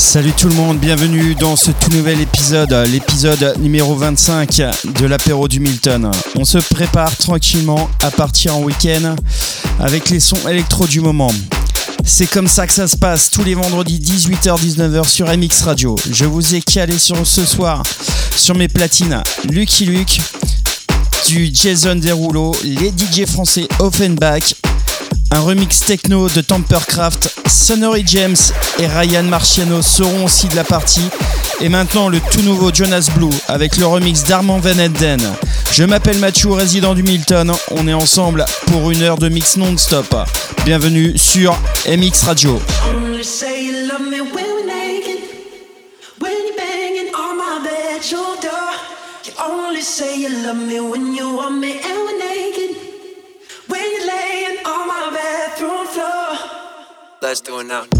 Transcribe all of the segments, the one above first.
Salut tout le monde, bienvenue dans ce tout nouvel épisode, l'épisode numéro 25 de l'apéro du Milton. On se prépare tranquillement à partir en week-end avec les sons électro du moment. C'est comme ça que ça se passe tous les vendredis 18h-19h sur MX Radio. Je vous ai calé sur ce soir sur mes platines Lucky Luke, du Jason Derulo, les DJ français Offenbach, un remix techno de Tampercraft, Sonnery James et Ryan Marciano seront aussi de la partie. Et maintenant le tout nouveau Jonas Blue avec le remix d'Armand Van Eden. Je m'appelle Mathieu, résident du Milton. On est ensemble pour une heure de mix non-stop. Bienvenue sur MX Radio. Let's do it now.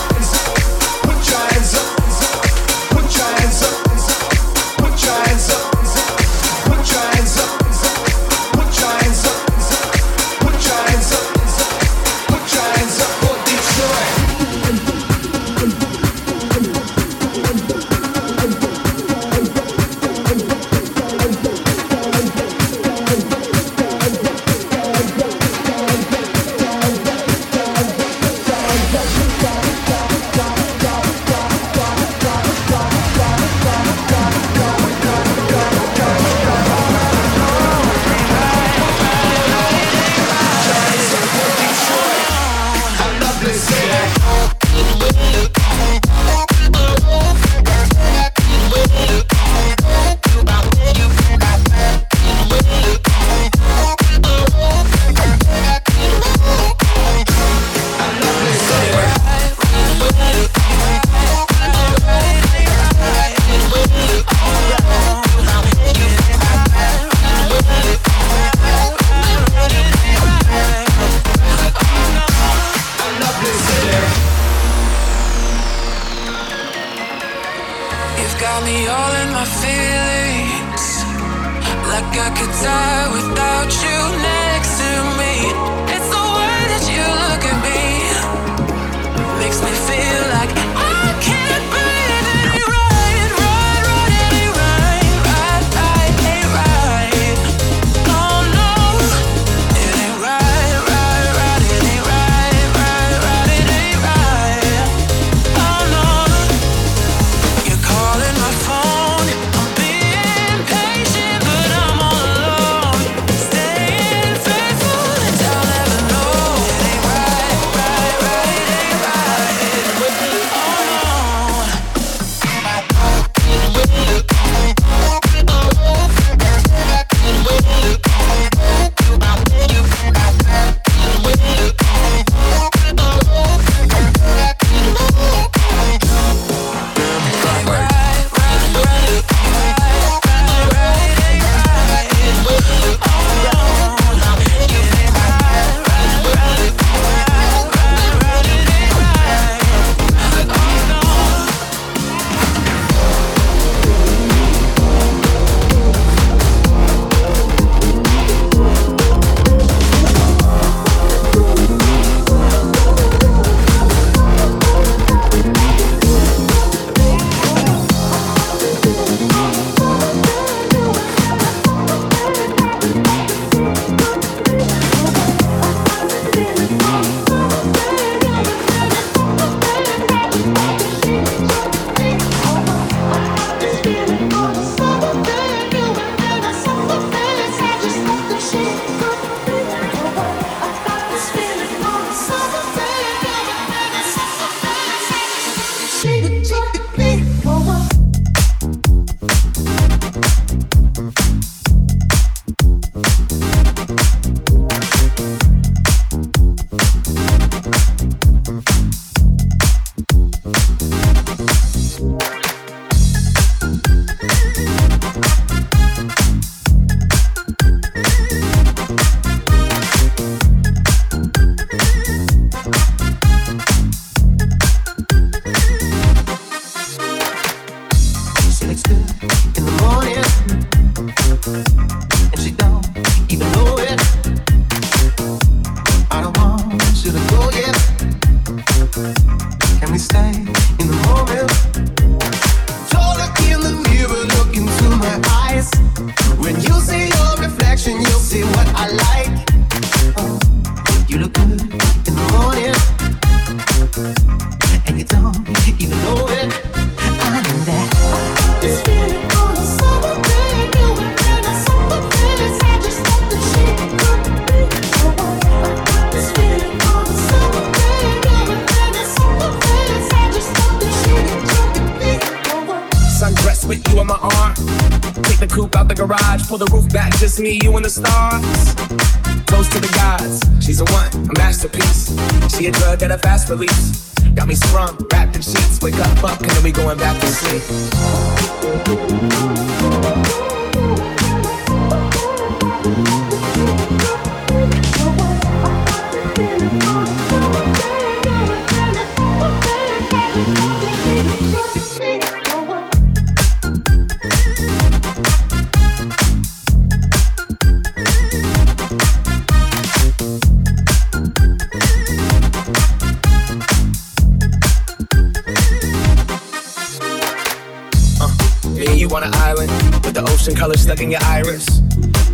Stuck in your iris.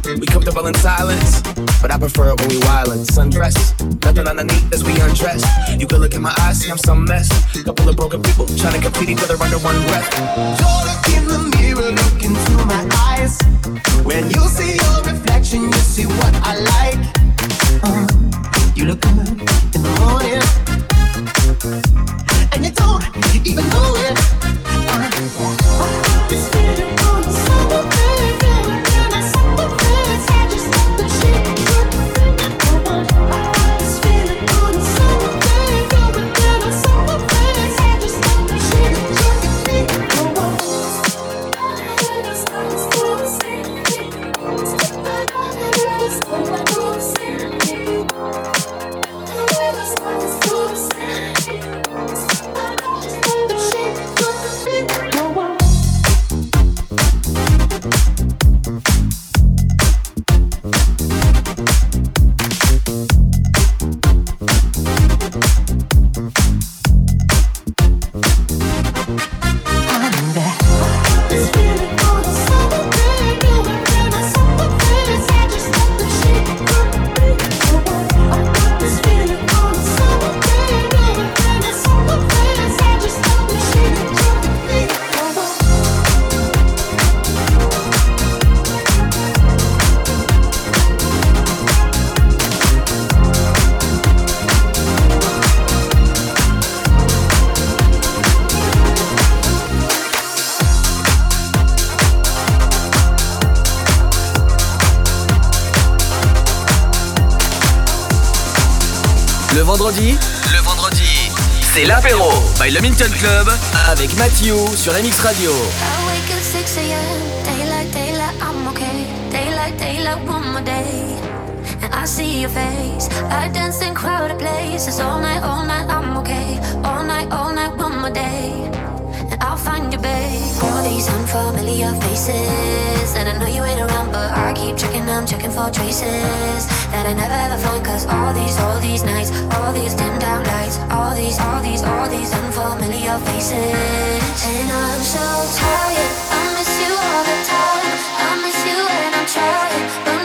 We comfortable in silence, but I prefer it when we wildin'. Sundress, nothing underneath as we undress. You could look in my eyes, see I'm some mess. Couple of broken people trying to compete each other under one breath. Look in the mirror, look into my eyes. When you see your reflection, you see what I like. Uh, you look good in the morning, and you don't even know it. Uh, Le vendredi, c'est l'apéro by le Minton Club avec Mathieu sur MX Radio. I wake at 6 a.m. Daylight, daylight, I'm okay. Daylight, daylight, one more day. And I see your face. I dance in crowded places all night, all night, I'm okay. All night, all night, one more day. I'll find you, babe. All these unfamiliar faces. And I know you ain't around, but I keep checking, I'm checking for traces. that I never ever find Cause all these, all these nights All these dimmed out lights All these, all these, all these unfamiliar faces And I'm so tired I miss you all the time I miss you and I'm trying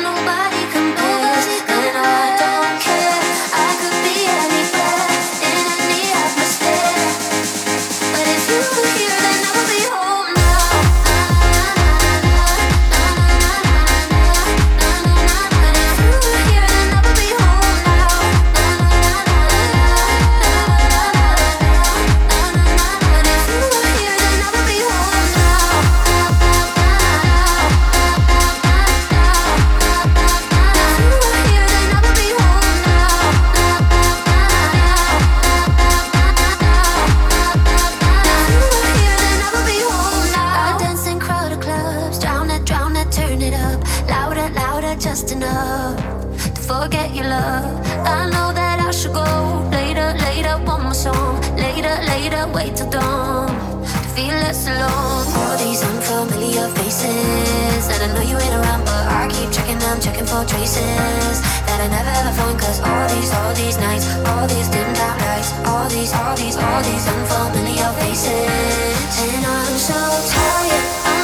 beautiful traces that I never ever find. Cause all these, all these nights, all these dimmed out lights, all these, all these, all these unfamiliar faces. And I'm so tired. I'm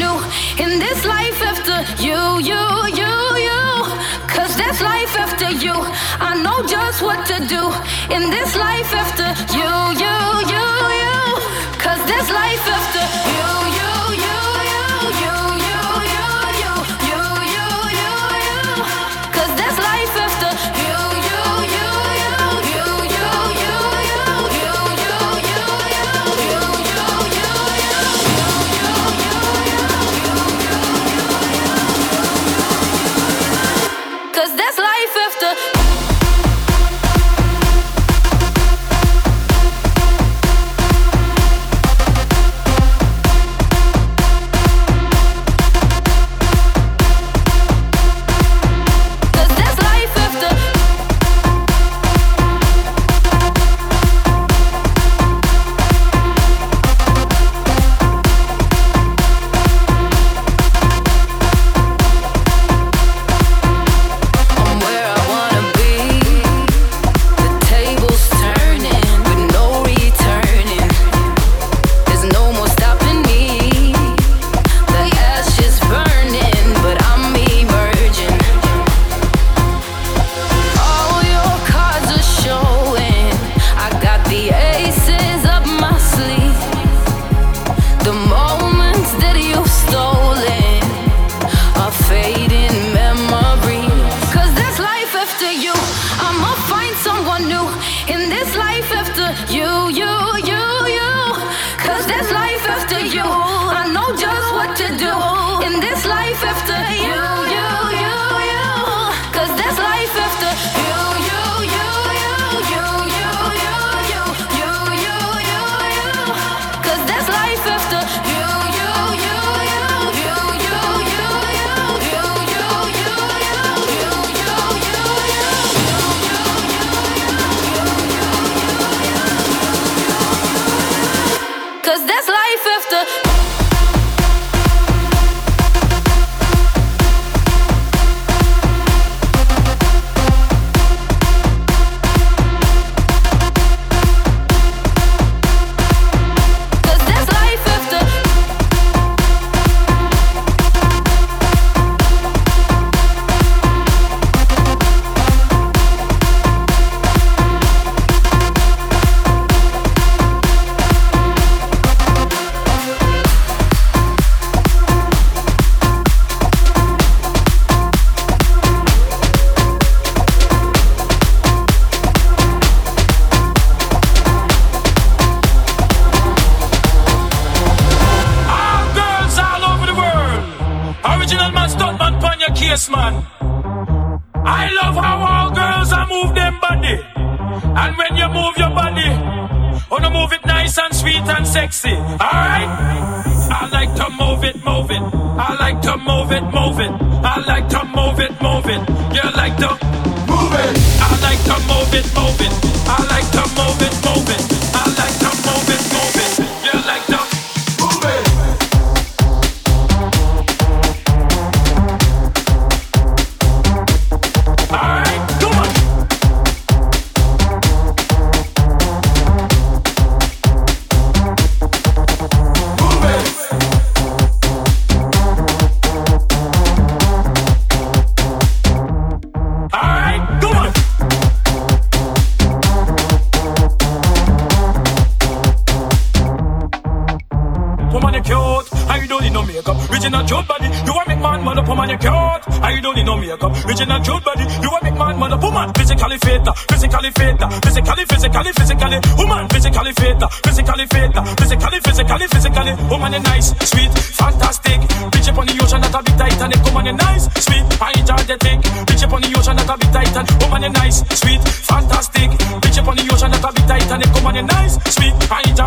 in this life after you, you, you, you. Cause there's life after you. I know just what to do in this life after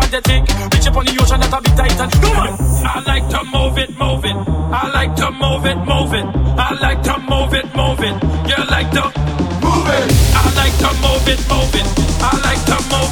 magnetic. Reach up on the ocean that I be titan. Come on! I like to move it, move it. I like to move it, move it. I like to move it, move it. You like to move it. I like to move it, move it. I like to move.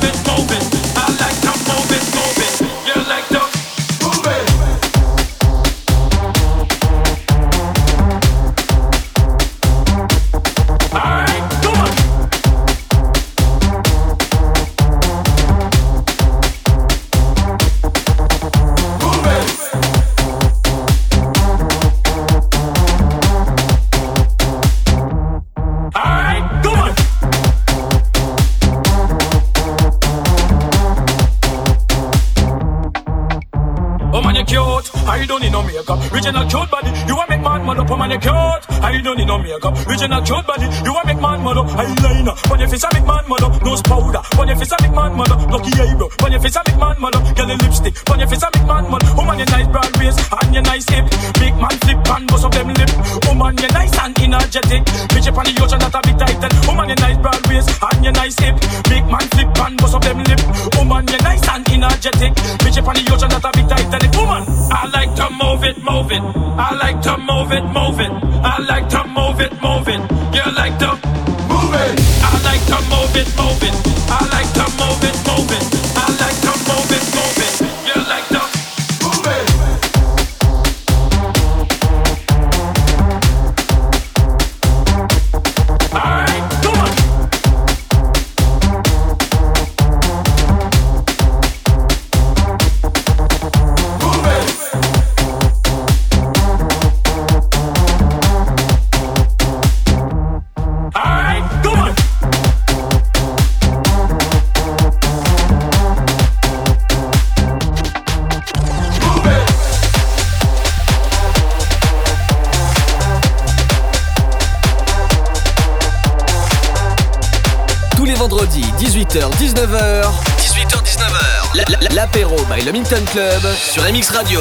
18h-19h, l'apéro by Le Club sur MX Radio.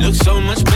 Look so much better.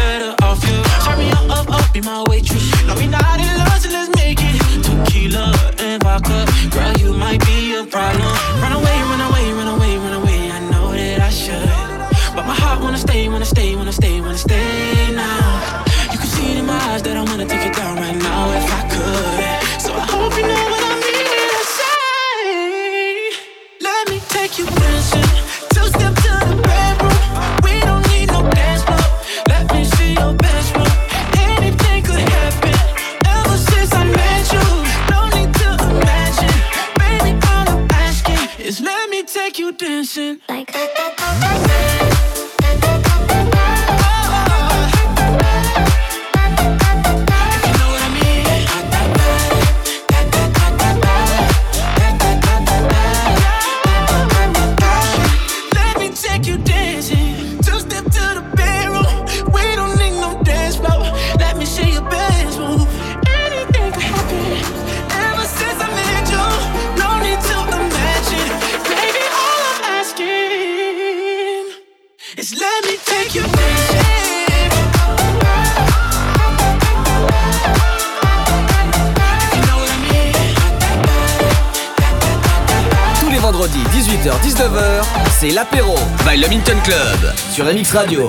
Sur MX Radio.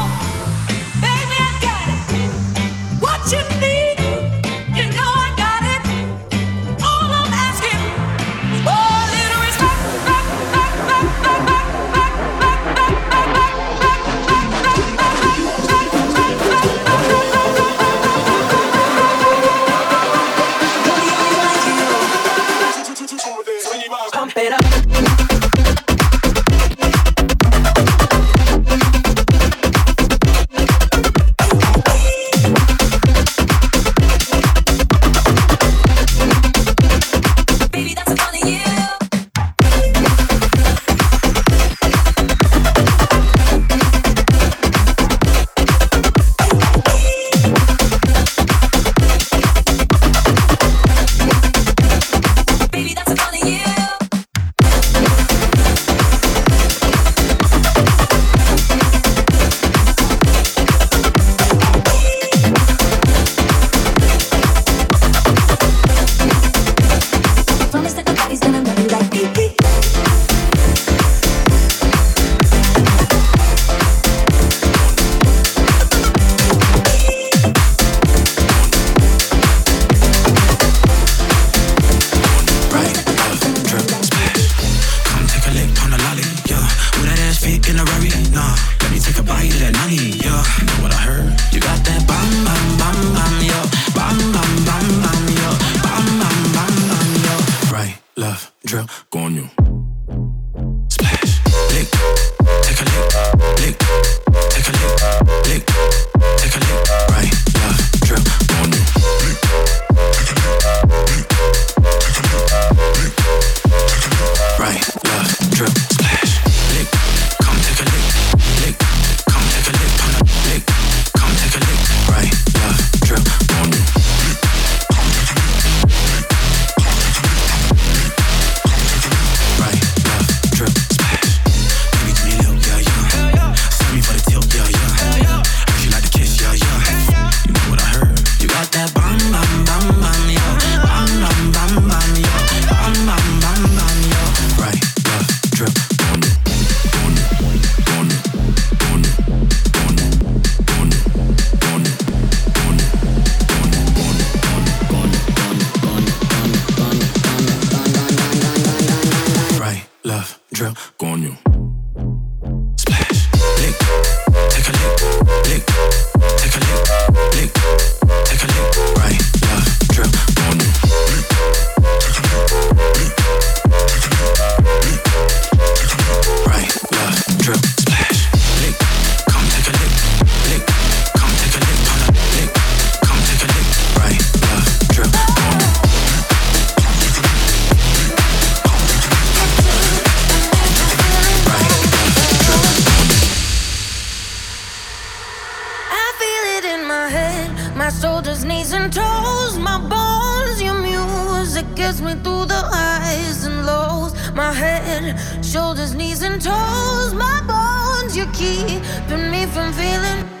knees and toes, my bones. Your music gets me through the highs and lows. My head, shoulders, knees, and toes, my bones. You're keeping me from feeling.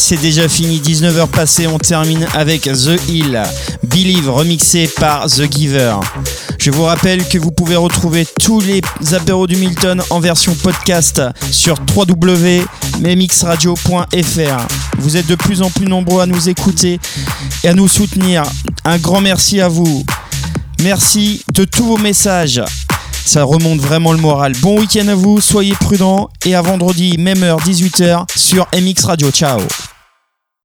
C'est déjà fini. 19h passées, on termine avec The Hill. Believe remixé par The Giver. Je vous rappelle que vous pouvez retrouver tous les apéros du Milton en version podcast sur www.mxradio.fr. Vous êtes de plus en plus nombreux à nous écouter et à nous soutenir. Un grand merci à vous. Merci de tous vos messages. Ça remonte vraiment le moral. Bon week-end à vous, soyez prudents et à vendredi, même heure, 18h sur MX Radio. Ciao